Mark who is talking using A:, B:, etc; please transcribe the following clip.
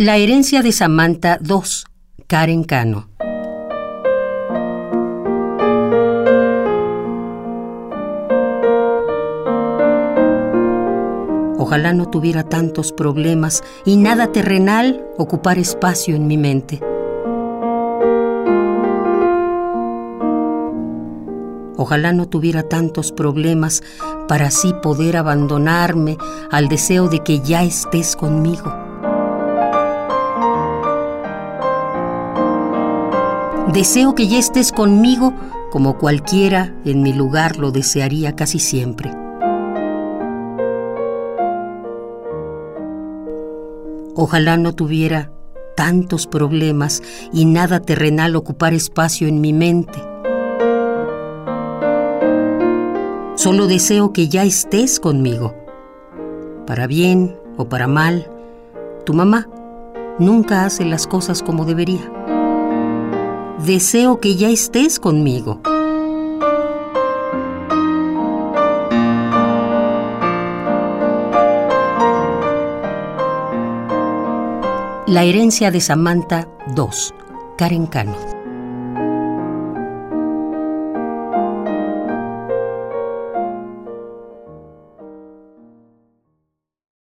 A: La herencia de Samantha 2, Karen Cano. Ojalá no tuviera tantos problemas y nada terrenal ocupar espacio en mi mente. Ojalá no tuviera tantos problemas para así poder abandonarme al deseo de que ya estés conmigo. Deseo que ya estés conmigo como cualquiera en mi lugar lo desearía casi siempre. Ojalá no tuviera tantos problemas y nada terrenal ocupar espacio en mi mente. Solo deseo que ya estés conmigo. Para bien o para mal, tu mamá nunca hace las cosas como debería deseo que ya estés conmigo. La herencia de Samantha 2. Karen Cano.